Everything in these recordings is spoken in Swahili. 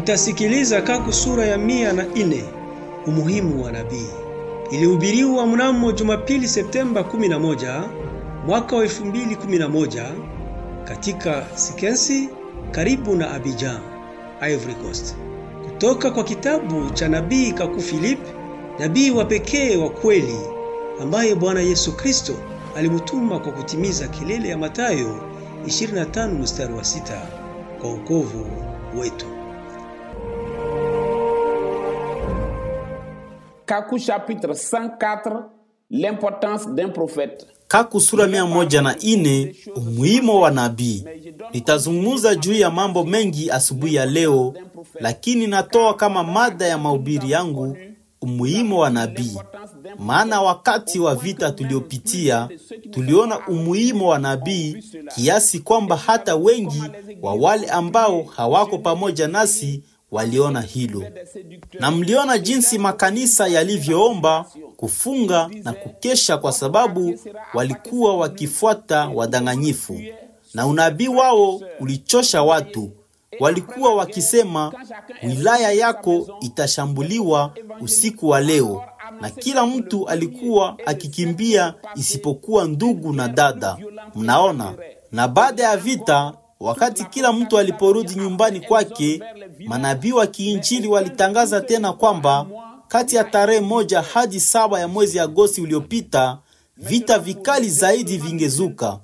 Mutasikiliza Kaku sura ya mia na ine umuhimu wa nabii. Ilihubiriwa mnamo Jumapili Septemba 11 mwaka wa 2011 katika Sikensi karibu na Abidjan, Ivory Coast. Kutoka kwa kitabu cha nabii Kaku Philip, nabii wa pekee wa kweli ambaye Bwana Yesu Kristo alimutuma kwa kutimiza kilele ya Mathayo 25 mstari wa sita kwa ukovu wetu. Kaku chapitre 104 l'importance d'un prophète. Kaku sura mia moja na ine umuhimu wa nabii. Nitazungumza juu ya mambo mengi asubuhi ya leo, lakini natoa kama mada ya mahubiri yangu umuhimu wa nabii. Maana wakati wa vita tuliopitia tuliona umuhimu wa nabii kiasi kwamba hata wengi wa wale ambao hawako pamoja nasi waliona hilo, na mliona jinsi makanisa yalivyoomba kufunga na kukesha, kwa sababu walikuwa wakifuata wadanganyifu, na unabii wao ulichosha watu. Walikuwa wakisema wilaya yako itashambuliwa usiku wa leo, na kila mtu alikuwa akikimbia isipokuwa ndugu na dada. Mnaona, na baada ya vita Wakati kila mtu aliporudi nyumbani kwake, manabii wa kiinjili walitangaza tena kwamba kati ya tarehe moja hadi saba ya mwezi Agosti uliopita vita vikali zaidi vingezuka,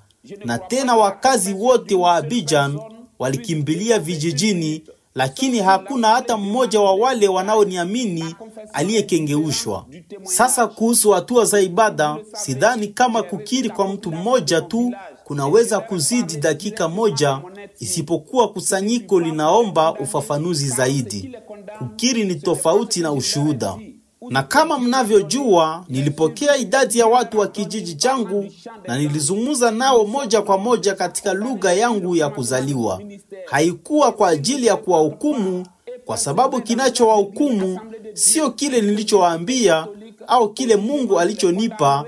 na tena wakazi wote wa Abidjan walikimbilia vijijini, lakini hakuna hata mmoja wa wale wanaoniamini aliyekengeushwa. Sasa kuhusu hatua za ibada, sidhani kama kukiri kwa mtu mmoja tu kunaweza kuzidi dakika moja, isipokuwa kusanyiko linaomba ufafanuzi zaidi. Kukiri ni tofauti na ushuhuda. Na kama mnavyojua, nilipokea idadi ya watu wa kijiji changu na nilizungumza nao moja kwa moja katika lugha yangu ya kuzaliwa. Haikuwa kwa ajili ya kuwahukumu, kwa sababu kinachowahukumu sio kile nilichowaambia au kile Mungu alichonipa,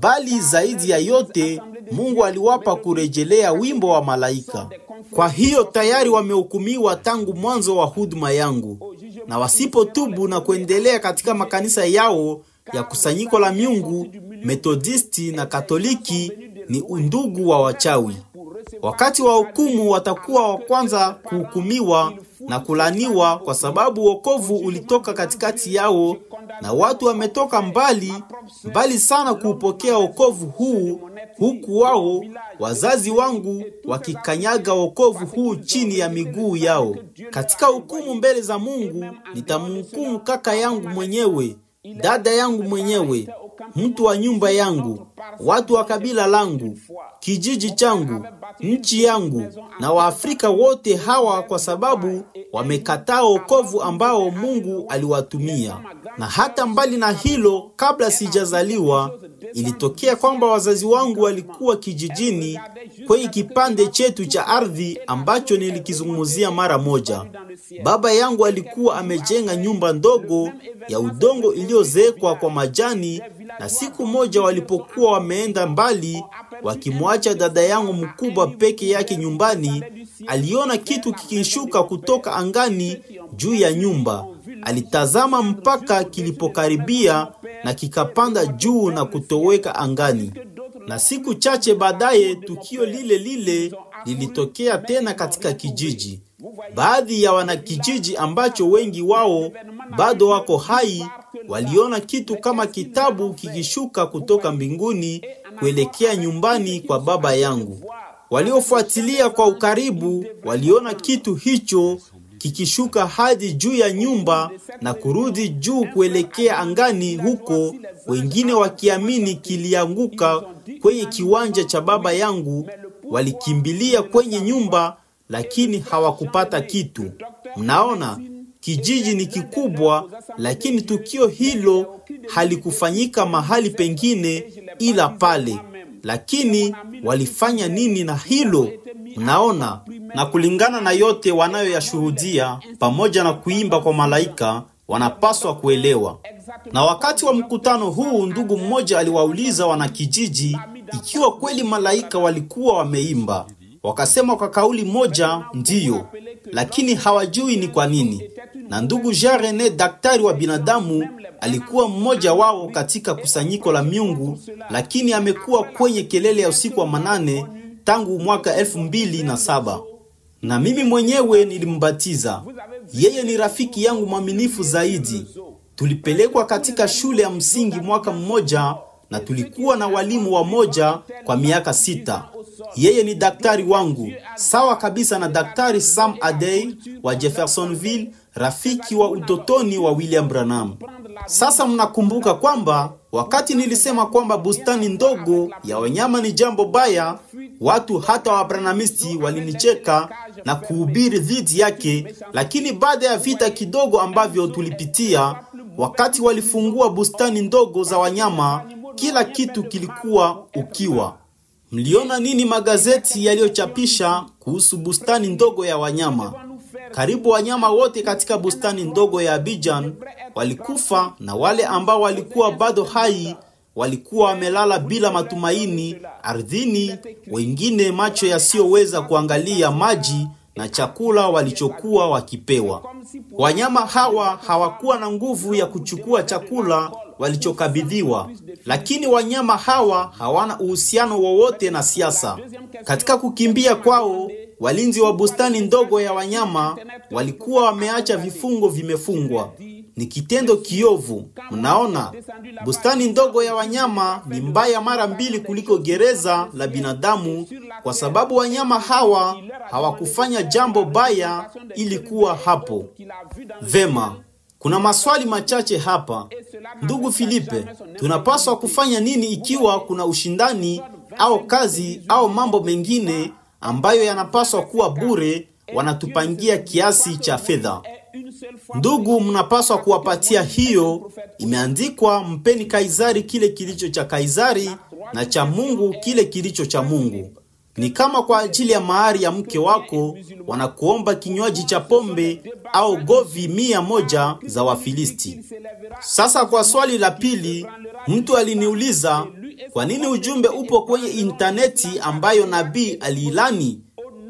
bali zaidi ya yote Mungu aliwapa kurejelea wimbo wa malaika. Kwa hiyo tayari wamehukumiwa tangu mwanzo wa huduma yangu, na wasipotubu na kuendelea katika makanisa yao ya kusanyiko la miungu Metodisti na Katoliki ni undugu wa wachawi. Wakati wa hukumu watakuwa wa kwanza kuhukumiwa na kulaniwa, kwa sababu wokovu ulitoka katikati yao na watu wametoka mbali mbali sana kuupokea wokovu huu, huku wao wazazi wangu wakikanyaga wokovu huu chini ya miguu yao. Katika hukumu mbele za Mungu nitamhukumu kaka yangu mwenyewe, dada yangu mwenyewe, mtu wa nyumba yangu, watu wa kabila langu, kijiji changu, nchi yangu na Waafrika wote hawa, kwa sababu wamekataa wokovu ambao Mungu aliwatumia. Na hata mbali na hilo, kabla sijazaliwa, ilitokea kwamba wazazi wangu walikuwa kijijini kwenye kipande chetu cha ardhi ambacho nilikizungumzia mara moja. Baba yangu alikuwa amejenga nyumba ndogo ya udongo iliyozeekwa kwa majani, na siku moja walipokuwa wameenda mbali wakimwacha dada yangu mkubwa peke yake nyumbani, aliona kitu kikishuka kutoka angani juu ya nyumba. Alitazama mpaka kilipokaribia na kikapanda juu na kutoweka angani. Na siku chache baadaye tukio lile lile lilitokea tena katika kijiji. Baadhi ya wanakijiji ambacho wengi wao bado wako hai waliona kitu kama kitabu kikishuka kutoka mbinguni kuelekea nyumbani kwa baba yangu. Waliofuatilia kwa ukaribu waliona kitu hicho kikishuka hadi juu ya nyumba na kurudi juu kuelekea angani, huko wengine wakiamini kilianguka kwenye kiwanja cha baba yangu. Walikimbilia kwenye nyumba, lakini hawakupata kitu. Mnaona, kijiji ni kikubwa, lakini tukio hilo halikufanyika mahali pengine ila pale. Lakini walifanya nini na hilo? Mnaona, na kulingana na yote wanayoyashuhudia pamoja na kuimba kwa malaika, wanapaswa kuelewa. Na wakati wa mkutano huu, ndugu mmoja aliwauliza wanakijiji ikiwa kweli malaika walikuwa wameimba. Wakasema kwa kauli moja ndiyo, lakini hawajui ni kwa nini. na ndugu Jean Rene, daktari wa binadamu, alikuwa mmoja wao katika kusanyiko la miungu, lakini amekuwa kwenye kelele ya usiku wa manane tangu mwaka elfu mbili na saba na mimi mwenyewe nilimbatiza. Yeye ni rafiki yangu mwaminifu zaidi. Tulipelekwa katika shule ya msingi mwaka mmoja na tulikuwa na walimu wa moja kwa miaka sita. Yeye ni daktari wangu sawa kabisa na daktari Sam Adey wa Jeffersonville, rafiki wa utotoni wa William Branham. Sasa mnakumbuka kwamba wakati nilisema kwamba bustani ndogo ya wanyama ni jambo baya, watu hata wabranamisti walinicheka na kuhubiri dhidi yake, lakini baada ya vita kidogo ambavyo tulipitia, wakati walifungua bustani ndogo za wanyama, kila kitu kilikuwa ukiwa. Mliona nini magazeti yaliyochapisha kuhusu bustani ndogo ya wanyama? Karibu wanyama wote katika bustani ndogo ya Abidjan walikufa na wale ambao walikuwa bado hai walikuwa wamelala bila matumaini ardhini, wengine macho yasiyoweza kuangalia maji na chakula walichokuwa wakipewa. Wanyama hawa hawakuwa na nguvu ya kuchukua chakula walichokabidhiwa, lakini wanyama hawa hawana uhusiano wowote na siasa. Katika kukimbia kwao, walinzi wa bustani ndogo ya wanyama walikuwa wameacha vifungo vimefungwa. Ni kitendo kiovu. Mnaona, bustani ndogo ya wanyama ni mbaya mara mbili kuliko gereza la binadamu, kwa sababu wanyama hawa hawakufanya jambo baya ili kuwa hapo. Vema, kuna maswali machache hapa. Ndugu Filipe, tunapaswa kufanya nini ikiwa kuna ushindani au kazi au mambo mengine ambayo yanapaswa kuwa bure, wanatupangia kiasi cha fedha? Ndugu, mnapaswa kuwapatia hiyo. Imeandikwa, mpeni Kaisari kile kilicho cha Kaisari na cha Mungu kile kilicho cha Mungu. Ni kama kwa ajili ya mahari ya mke wako wanakuomba kinywaji cha pombe au govi mia moja za Wafilisti. Sasa kwa swali la pili, mtu aliniuliza kwa nini ujumbe upo kwenye intaneti ambayo nabii aliilani?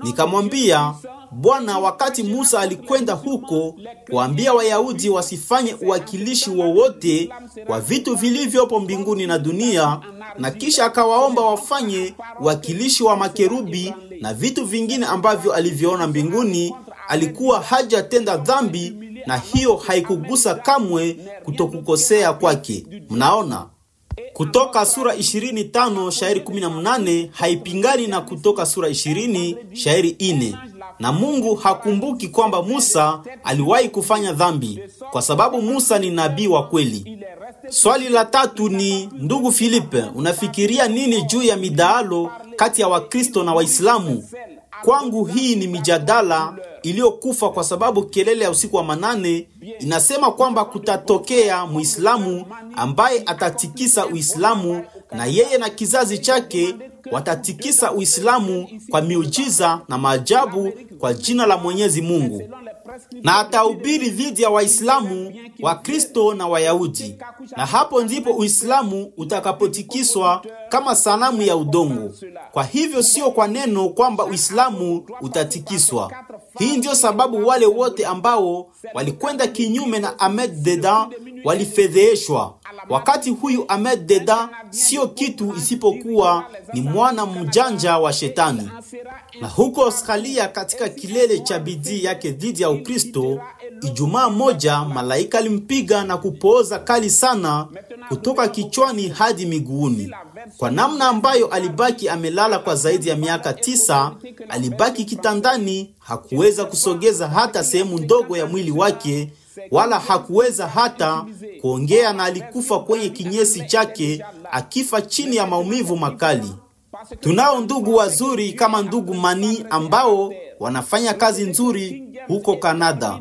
Nikamwambia, Bwana, wakati Musa alikwenda huko kuambia Wayahudi wasifanye uwakilishi wowote kwa vitu vilivyopo mbinguni na dunia, na kisha akawaomba wafanye uwakilishi wa makerubi na vitu vingine ambavyo alivyoona mbinguni, alikuwa hajatenda dhambi, na hiyo haikugusa kamwe kutokukosea kwake. Mnaona? Kutoka sura 25 shairi 18 haipingani na Kutoka sura 20 shairi 4 na Mungu hakumbuki kwamba Musa aliwahi kufanya dhambi, kwa sababu Musa ni nabii wa kweli. Swali la tatu ni ndugu Filipe, unafikiria nini juu ya midaalo kati ya Wakristo na Waislamu? Kwangu hii ni mijadala iliyokufa kwa sababu kelele ya usiku wa manane inasema kwamba kutatokea Muislamu ambaye atatikisa Uislamu na yeye na kizazi chake watatikisa Uislamu kwa miujiza na maajabu kwa jina la Mwenyezi Mungu, na atahubiri dhidi ya Waislamu, Wakristo na Wayahudi, na hapo ndipo Uislamu utakapotikiswa kama sanamu ya udongo. Kwa hivyo sio kwa neno kwamba Uislamu utatikiswa. Hii ndiyo sababu wale wote ambao walikwenda kinyume na Ahmed Dedan walifedheheshwa. Wakati huyu Ahmed Deda sio kitu isipokuwa ni mwana mjanja wa shetani. Na huko Australia, katika kilele cha bidii yake dhidi ya Ukristo, Ijumaa moja malaika alimpiga na kupooza kali sana kutoka kichwani hadi miguuni, kwa namna ambayo alibaki amelala kwa zaidi ya miaka tisa. Alibaki kitandani, hakuweza kusogeza hata sehemu ndogo ya mwili wake, wala hakuweza hata kuongea, na alikufa kwenye kinyesi chake, akifa chini ya maumivu makali. Tunao ndugu wazuri kama ndugu Mani ambao wanafanya kazi nzuri huko Kanada,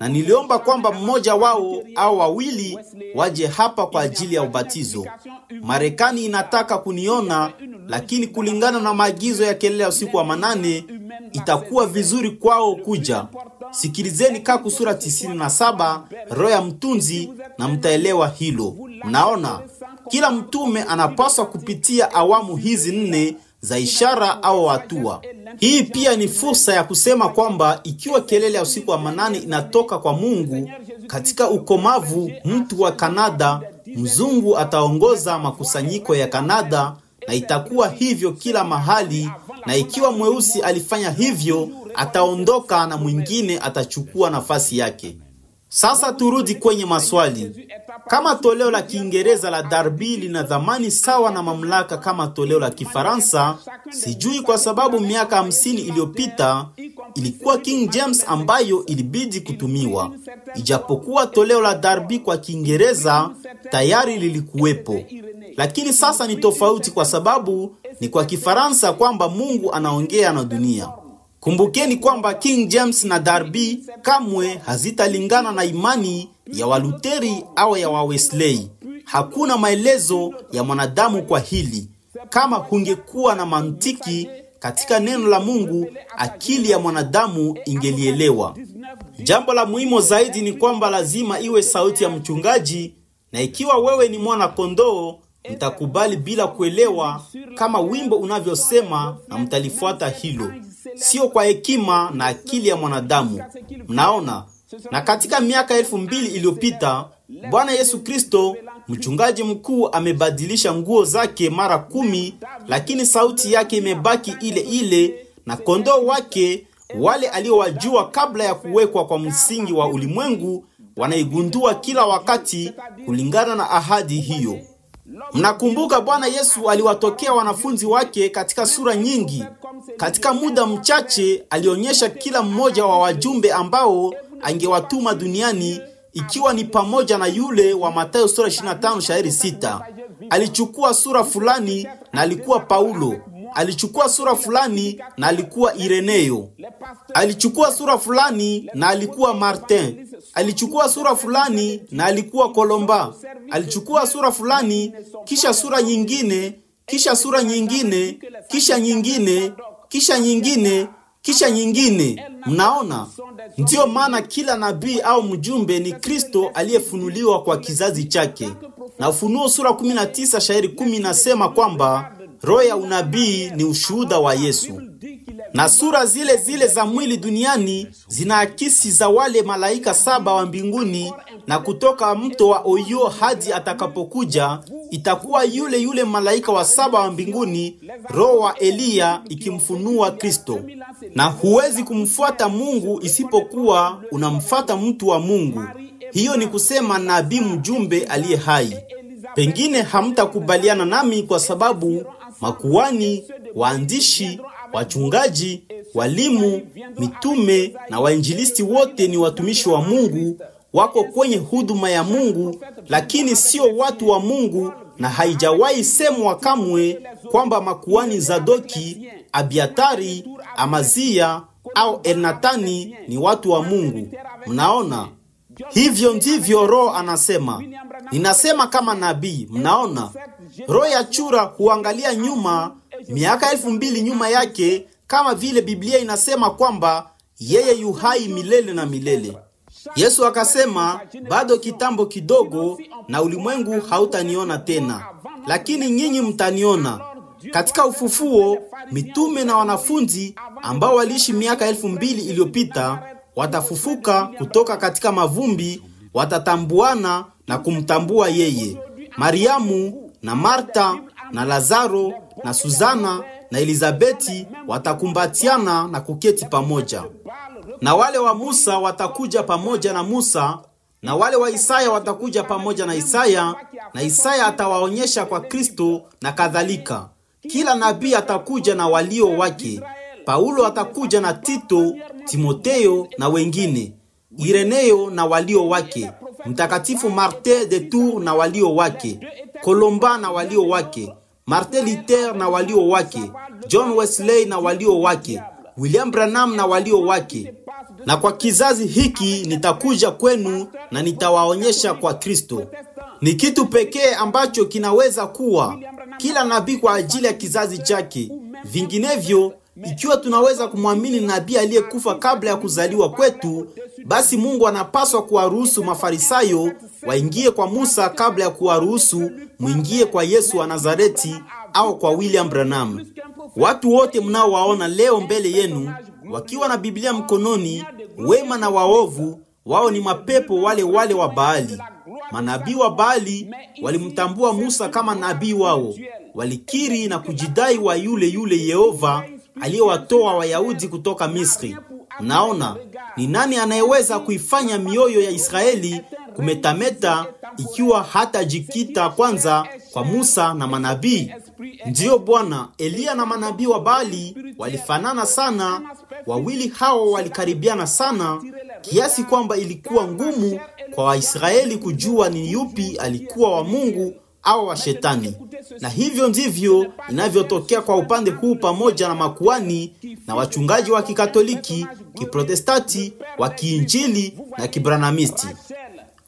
na niliomba kwamba mmoja wao au wawili waje hapa kwa ajili ya ubatizo. Marekani inataka kuniona, lakini kulingana na maagizo ya kelele ya usiku wa manane, itakuwa vizuri kwao kuja. Sikilizeni Kaku sura 97 roho ya mtunzi, na mtaelewa hilo. Mnaona, kila mtume anapaswa kupitia awamu hizi nne za ishara au hatua. Hii pia ni fursa ya kusema kwamba ikiwa kelele ya usiku wa manane inatoka kwa Mungu, katika ukomavu, mtu wa Kanada mzungu ataongoza makusanyiko ya Kanada, na itakuwa hivyo kila mahali, na ikiwa mweusi alifanya hivyo, ataondoka na mwingine atachukua nafasi yake. Sasa turudi kwenye maswali. Kama toleo la Kiingereza la Darby lina dhamani sawa na mamlaka kama toleo la Kifaransa, sijui kwa sababu miaka hamsini iliyopita ilikuwa King James ambayo ilibidi kutumiwa, ijapokuwa toleo la Darby kwa Kiingereza tayari lilikuwepo. Lakini sasa ni tofauti kwa sababu ni kwa Kifaransa kwamba Mungu anaongea na dunia. Kumbukeni kwamba King James na Darby kamwe hazitalingana na imani ya Waluteri au ya Wawesley. Hakuna maelezo ya mwanadamu kwa hili. Kama hungekuwa na mantiki katika neno la Mungu, akili ya mwanadamu ingelielewa. Jambo la muhimu zaidi ni kwamba lazima iwe sauti ya mchungaji, na ikiwa wewe ni mwana kondoo, mtakubali bila kuelewa kama wimbo unavyosema, na mtalifuata hilo sio kwa hekima na akili ya mwanadamu. Mnaona, na katika miaka elfu mbili iliyopita Bwana Yesu Kristo mchungaji mkuu amebadilisha nguo zake mara kumi, lakini sauti yake imebaki ile ile, na kondoo wake wale aliowajua kabla ya kuwekwa kwa msingi wa ulimwengu wanaigundua kila wakati kulingana na ahadi hiyo. Mnakumbuka Bwana Yesu aliwatokea wanafunzi wake katika sura nyingi. Katika muda mchache alionyesha kila mmoja wa wajumbe ambao angewatuma duniani, ikiwa ni pamoja na yule wa Mathayo sura 25 shairi 6. Alichukua sura fulani na alikuwa Paulo. Alichukua sura fulani na alikuwa Ireneo. Alichukua sura fulani na alikuwa Martin. Alichukua sura fulani na alikuwa Kolomba. Alichukua sura fulani, kisha sura nyingine, kisha sura nyingine, kisha nyingine, kisha nyingine, kisha nyingine. Mnaona, ndiyo maana kila nabii au mjumbe ni Kristo aliyefunuliwa kwa kizazi chake. Na Ufunuo sura 19 shairi 10 inasema kwamba roho ya unabii ni ushuhuda wa Yesu na sura zile zile za mwili duniani zinaakisi za wale malaika saba wa mbinguni, na kutoka mto wa Oyo hadi atakapokuja itakuwa yule yule malaika wa saba wa mbinguni, roho wa Eliya ikimfunua Kristo. Na huwezi kumfuata Mungu isipokuwa unamfuata mtu wa Mungu. Hiyo ni kusema nabii mjumbe aliye hai. Pengine hamtakubaliana nami kwa sababu makuani, waandishi wachungaji, walimu, mitume na wainjilisti wote ni watumishi wa Mungu, wako kwenye huduma ya Mungu, lakini sio watu wa Mungu, na haijawahi semwa kamwe kwamba makuani Zadoki, Abiatari, Amazia au Elnatani ni watu wa Mungu. Mnaona, hivyo ndivyo Roho anasema. Ninasema kama nabii. Mnaona, roho ya chura huangalia nyuma miaka elfu mbili nyuma yake, kama vile Biblia inasema kwamba yeye yu hai milele na milele. Yesu akasema, bado kitambo kidogo na ulimwengu hautaniona tena, lakini nyinyi mtaniona. Katika ufufuo, mitume na wanafunzi ambao waliishi miaka elfu mbili iliyopita watafufuka kutoka katika mavumbi, watatambuana na kumtambua yeye. Mariamu na Marta na Lazaro na Suzana na Elizabeti watakumbatiana na kuketi pamoja, na wale wa Musa watakuja pamoja na Musa, na wale wa Isaya watakuja pamoja na Isaya, na Isaya atawaonyesha kwa Kristo na kadhalika. Kila nabii atakuja na walio wake. Paulo atakuja na Tito, Timoteo na wengine, Ireneo na walio wake, Mtakatifu Martin de Tours na walio wake, Kolomba na walio wake, Martin Luther na walio wake, John Wesley na walio wake, William Branham na walio wake. Na kwa kizazi hiki nitakuja kwenu na nitawaonyesha kwa Kristo. Ni kitu pekee ambacho kinaweza kuwa kila nabii kwa ajili ya kizazi chake. Vinginevyo, ikiwa tunaweza kumwamini nabii aliyekufa kabla ya kuzaliwa kwetu, basi Mungu anapaswa kuwaruhusu Mafarisayo waingie kwa Musa kabla ya kuwaruhusu mwingie kwa Yesu wa Nazareti au kwa William Branham. Watu wote mnaowaona leo mbele yenu wakiwa na Biblia mkononi, wema na waovu, wao ni mapepo wale wale wa Baali. Manabii wa Baali walimtambua Musa kama nabii wao, walikiri na kujidai wa yule yule Yehova aliyewatoa Wayahudi kutoka Misri. Naona ni nani anayeweza kuifanya mioyo ya Israeli kumetameta ikiwa hatajikita kwanza kwa Musa na manabii? Ndiyo Bwana, Eliya na manabii wa Baali walifanana sana. Wawili hao walikaribiana sana kiasi kwamba ilikuwa ngumu kwa Waisraeli kujua ni yupi alikuwa wa Mungu au wa Shetani. Na hivyo ndivyo inavyotokea kwa upande huu, pamoja na makuani na wachungaji wa Kikatoliki, kiprotestanti wa Kiinjili na Kibranamisti.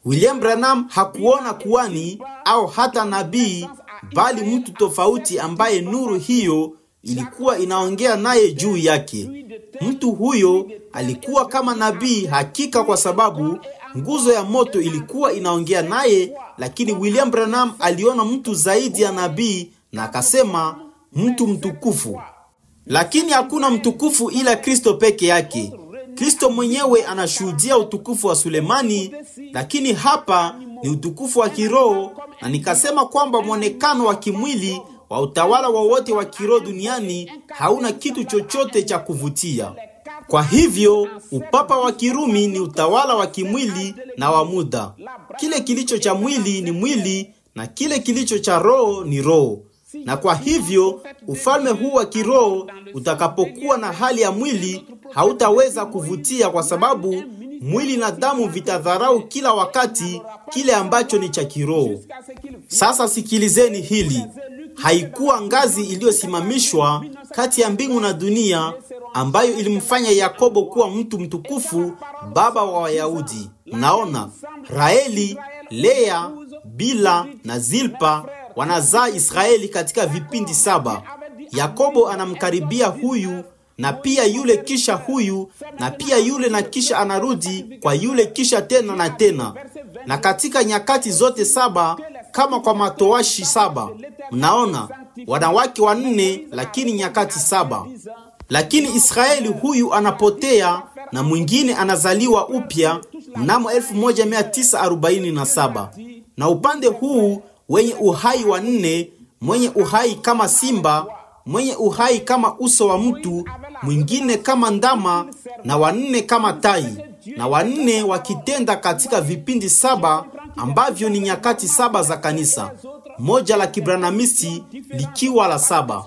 William Branham hakuona kuani au hata nabii, bali mtu tofauti ambaye nuru hiyo ilikuwa inaongea naye juu yake. Mtu huyo alikuwa kama nabii hakika, kwa sababu nguzo ya moto ilikuwa inaongea naye, lakini William Branham aliona mtu zaidi ya nabii na akasema mtu mtukufu. Lakini hakuna mtukufu ila Kristo peke yake. Kristo mwenyewe anashuhudia utukufu wa Sulemani, lakini hapa ni utukufu wa kiroho, na nikasema kwamba mwonekano wa kimwili wa utawala wowote wa, wa kiroho duniani hauna kitu chochote cha kuvutia. Kwa hivyo upapa wa Kirumi ni utawala wa kimwili na wa muda. Kile kilicho cha mwili ni mwili na kile kilicho cha roho ni roho. Na kwa hivyo ufalme huu wa kiroho utakapokuwa na hali ya mwili hautaweza kuvutia, kwa sababu mwili na damu vitadharau kila wakati kile ambacho ni cha kiroho. Sasa sikilizeni hili. Haikuwa ngazi iliyosimamishwa kati ya mbingu na dunia ambayo ilimfanya Yakobo kuwa mtu mtukufu, baba wa Wayahudi. Mnaona, Raheli, Lea, Bila na Zilpa wanazaa Israeli katika vipindi saba. Yakobo anamkaribia huyu na pia yule kisha huyu na pia yule na kisha anarudi kwa yule kisha tena na tena, na katika nyakati zote saba kama kwa matoashi saba. Mnaona, wanawake wanne lakini nyakati saba. Lakini Israeli huyu anapotea na mwingine anazaliwa upya mnamo 1947 na upande huu wenye uhai wa nne, mwenye uhai kama simba, mwenye uhai kama uso wa mtu, mwingine kama ndama, na wanne kama tai, na wanne wakitenda katika vipindi saba ambavyo ni nyakati saba za kanisa, moja la kibranamisi likiwa la saba.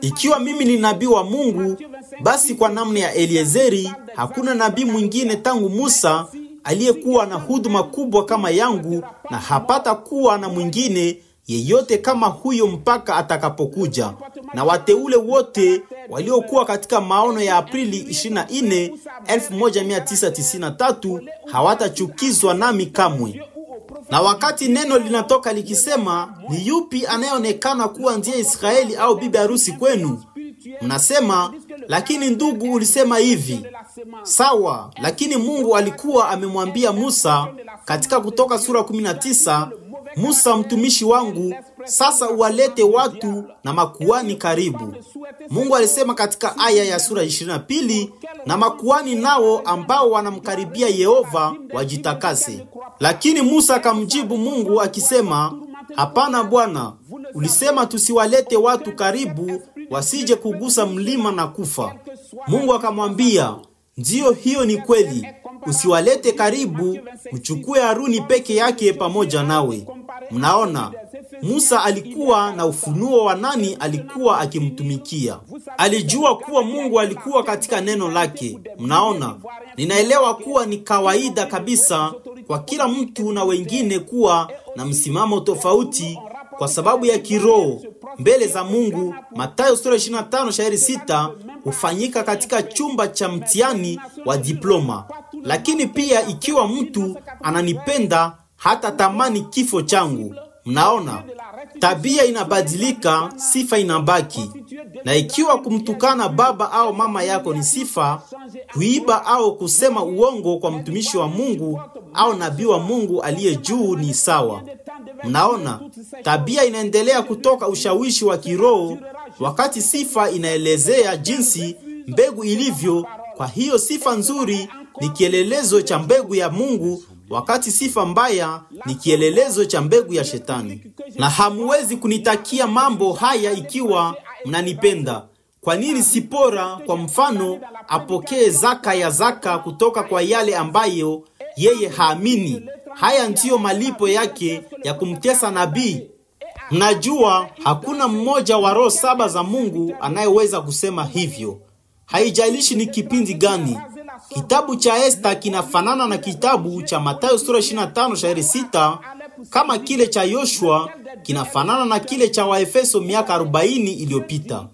Ikiwa mimi ni nabii wa Mungu, basi kwa namna ya Eliezeri hakuna nabii mwingine tangu Musa aliyekuwa na huduma kubwa kama yangu, na hapata kuwa na mwingine yeyote kama huyo mpaka atakapokuja. Na wateule wote waliokuwa katika maono ya Aprili 24, 1993 hawatachukizwa nami kamwe. Na wakati neno linatoka likisema, ni yupi anayeonekana kuwa ndiye Israeli au bibi harusi kwenu? Mnasema, lakini ndugu, ulisema hivi. Sawa, lakini Mungu alikuwa amemwambia Musa katika Kutoka sura 19, Musa mtumishi wangu, sasa uwalete watu na makuani karibu. Mungu alisema katika aya ya sura 22, na makuani nao ambao wanamkaribia Yehova wajitakase. Lakini Musa akamjibu Mungu akisema, hapana Bwana, ulisema tusiwalete watu karibu wasije kugusa mlima na kufa. Mungu akamwambia, ndiyo, hiyo ni kweli, usiwalete karibu, uchukue Haruni peke yake pamoja nawe. Mnaona, Musa alikuwa na ufunuo wa nani alikuwa akimtumikia. Alijua kuwa Mungu alikuwa katika neno lake. Mnaona, ninaelewa kuwa ni kawaida kabisa kwa kila mtu na wengine kuwa na msimamo tofauti kwa sababu ya kiroho mbele za Mungu. Mathayo sura 25 shairi 6 hufanyika katika chumba cha mtihani wa diploma. Lakini pia ikiwa mtu ananipenda hata tamani kifo changu. Mnaona, tabia inabadilika, sifa inabaki. Na ikiwa kumtukana baba au mama yako ni sifa, kuiba au kusema uongo kwa mtumishi wa Mungu au nabii wa Mungu aliye juu ni sawa. Mnaona, tabia inaendelea kutoka ushawishi wa kiroho wakati sifa inaelezea jinsi mbegu ilivyo. Kwa hiyo sifa nzuri ni kielelezo cha mbegu ya Mungu, wakati sifa mbaya ni kielelezo cha mbegu ya Shetani. Na hamuwezi kunitakia mambo haya ikiwa mnanipenda. Kwa nini Sipora kwa mfano apokee zaka ya zaka kutoka kwa yale ambayo yeye haamini? Haya ndiyo malipo yake ya kumtesa nabii. Mnajua hakuna mmoja wa roho saba za Mungu anayeweza kusema hivyo. Haijalishi ni kipindi gani. Kitabu cha Esta kinafanana na kitabu cha Mathayo sura 25 shairi 6, kama kile cha Yoshua kinafanana na kile cha Waefeso miaka 40 iliyopita.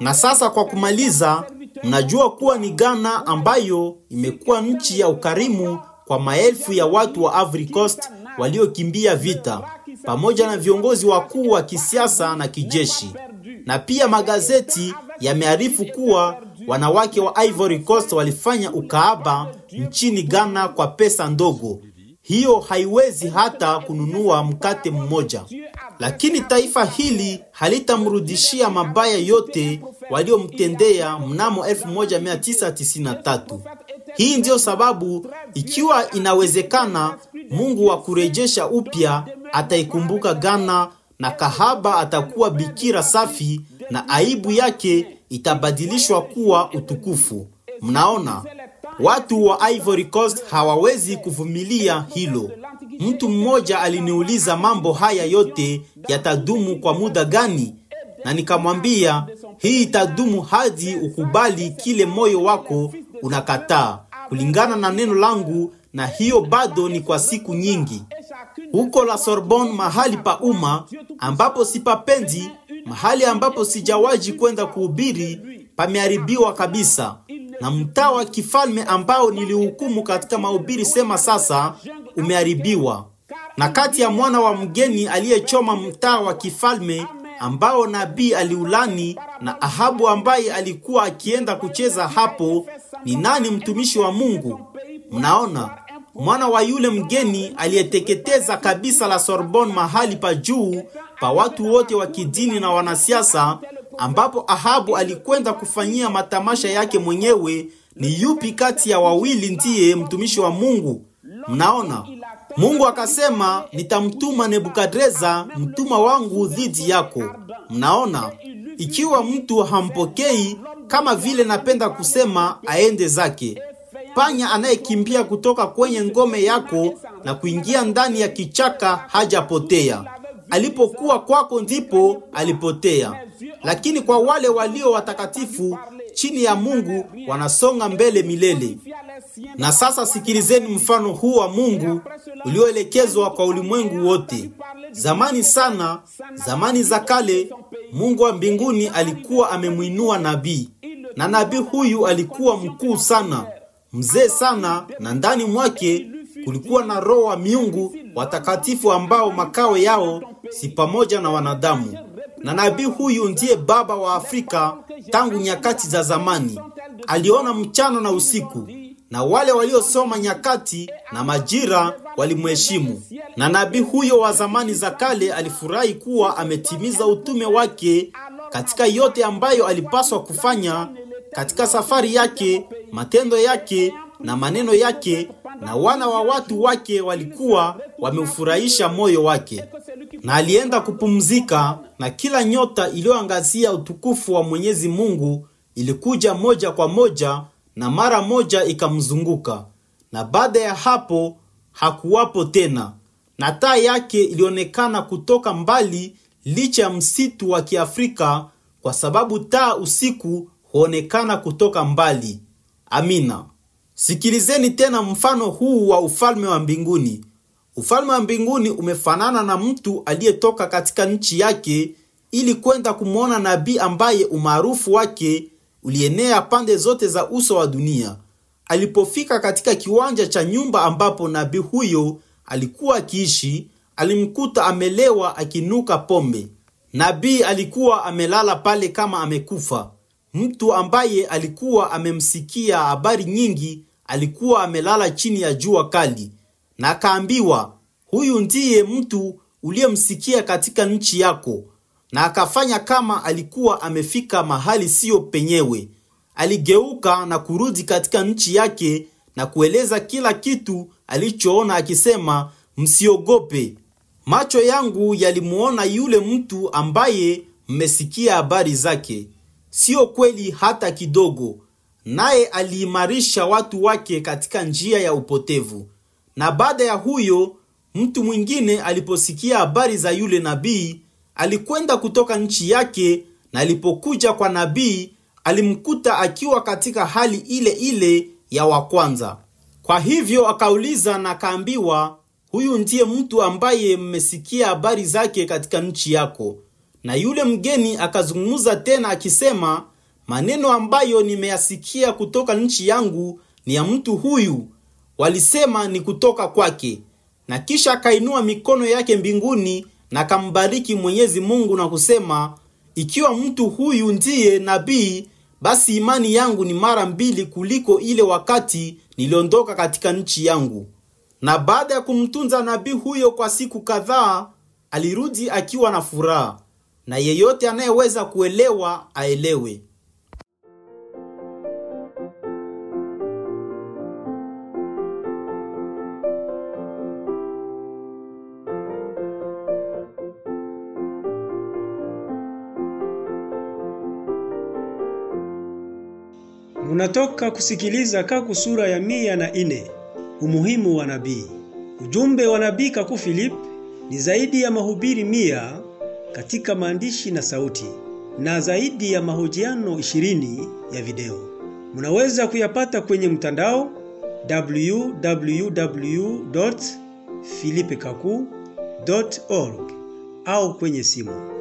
Na sasa kwa kumaliza, mnajua kuwa ni Ghana ambayo imekuwa nchi ya ukarimu kwa maelfu ya watu wa Ivory Coast waliokimbia vita pamoja na viongozi wakuu wa kisiasa na kijeshi. Na pia magazeti yamearifu kuwa wanawake wa Ivory Coast walifanya ukaaba nchini Ghana kwa pesa ndogo. Hiyo haiwezi hata kununua mkate mmoja. Lakini taifa hili halitamrudishia mabaya yote waliomtendea mnamo 1993. Hii ndiyo sababu ikiwa inawezekana, Mungu wa kurejesha upya ataikumbuka Ghana na kahaba atakuwa bikira safi na aibu yake itabadilishwa kuwa utukufu. Mnaona, watu wa Ivory Coast hawawezi kuvumilia hilo. Mtu mmoja aliniuliza mambo haya yote yatadumu kwa muda gani? Na nikamwambia hii itadumu hadi ukubali kile moyo wako unakataa kulingana na neno langu, na hiyo bado ni kwa siku nyingi. Huko La Sorbonne, mahali pa umma ambapo sipapendi, mahali ambapo sijawaji kwenda kuhubiri, pameharibiwa kabisa, na mtaa wa kifalme ambao nilihukumu katika mahubiri sema sasa umeharibiwa. Na kati ya mwana wa mgeni aliyechoma mtaa wa kifalme ambao nabii aliulani na Ahabu ambaye alikuwa akienda kucheza hapo, ni nani mtumishi wa Mungu? Mnaona, mwana wa yule mgeni aliyeteketeza kabisa la Sorbonne, mahali pa juu pa watu wote wa kidini na wanasiasa, ambapo Ahabu alikwenda kufanyia matamasha yake mwenyewe. Ni yupi kati ya wawili ndiye mtumishi wa Mungu? Mnaona, Mungu akasema, nitamtuma Nebukadreza mtuma wangu dhidi yako. Mnaona, ikiwa mtu hampokei, kama vile napenda kusema, aende zake. Panya anayekimbia kutoka kwenye ngome yako na kuingia ndani ya kichaka hajapotea. Alipokuwa kwako ndipo alipotea. Lakini kwa wale walio watakatifu chini ya Mungu wanasonga mbele milele. Na sasa sikilizeni mfano huu wa Mungu ulioelekezwa kwa ulimwengu wote. Zamani sana, zamani za kale, Mungu wa mbinguni alikuwa amemwinua nabii, na nabii huyu alikuwa mkuu sana, mzee sana, na ndani mwake kulikuwa na roho wa miungu watakatifu ambao makao yao si pamoja na wanadamu. Na nabii huyu ndiye baba wa Afrika tangu nyakati za zamani. Aliona mchana na usiku, na wale waliosoma nyakati na majira walimheshimu. Na nabii huyo wa zamani za kale alifurahi kuwa ametimiza utume wake katika yote ambayo alipaswa kufanya katika safari yake, matendo yake na maneno yake, na wana wa watu wake walikuwa wameufurahisha moyo wake. Na alienda kupumzika, na kila nyota iliyoangazia utukufu wa Mwenyezi Mungu ilikuja moja kwa moja na mara moja ikamzunguka, na baada ya hapo hakuwapo tena, na taa yake ilionekana kutoka mbali, licha ya msitu wa Kiafrika, kwa sababu taa usiku huonekana kutoka mbali. Amina. Sikilizeni tena mfano huu wa ufalme wa mbinguni. Ufalme wa mbinguni umefanana na mtu aliyetoka katika nchi yake ili kwenda kumwona nabii ambaye umaarufu wake ulienea pande zote za uso wa dunia. Alipofika katika kiwanja cha nyumba ambapo nabii huyo alikuwa akiishi, alimkuta amelewa akinuka pombe. Nabii alikuwa amelala pale kama amekufa. Mtu ambaye alikuwa amemsikia habari nyingi alikuwa amelala chini ya jua kali, na akaambiwa, huyu ndiye mtu uliyemsikia katika nchi yako, na akafanya kama alikuwa amefika mahali siyo penyewe. Aligeuka na kurudi katika nchi yake na kueleza kila kitu alichoona akisema, msiogope. Macho yangu yalimuona yule mtu ambaye mmesikia habari zake, siyo kweli hata kidogo. Naye aliimarisha watu wake katika njia ya upotevu. Na baada ya huyo mtu mwingine aliposikia habari za yule nabii, alikwenda kutoka nchi yake, na alipokuja kwa nabii alimkuta akiwa katika hali ile ile ya wa kwanza. Kwa hivyo akauliza na akaambiwa, huyu ndiye mtu ambaye mmesikia habari zake katika nchi yako. Na yule mgeni akazungumza tena akisema, maneno ambayo nimeyasikia kutoka nchi yangu ni ya mtu huyu, walisema ni kutoka kwake. Na kisha akainua mikono yake mbinguni na kambariki Mwenyezi Mungu na kusema, ikiwa mtu huyu ndiye nabii, basi imani yangu ni mara mbili kuliko ile wakati niliondoka katika nchi yangu. Na baada ya kumtunza nabii huyo kwa siku kadhaa, alirudi akiwa na furaha, na yeyote anayeweza kuelewa aelewe. Munatoka kusikiliza Kaku sura ya mia na ine. Umuhimu wa nabii. Ujumbe wa nabii Kaku Philip ni zaidi ya mahubiri mia katika maandishi na sauti na zaidi ya mahojiano ishirini ya video. Mnaweza kuyapata kwenye mtandao www.philipekaku.org au kwenye simu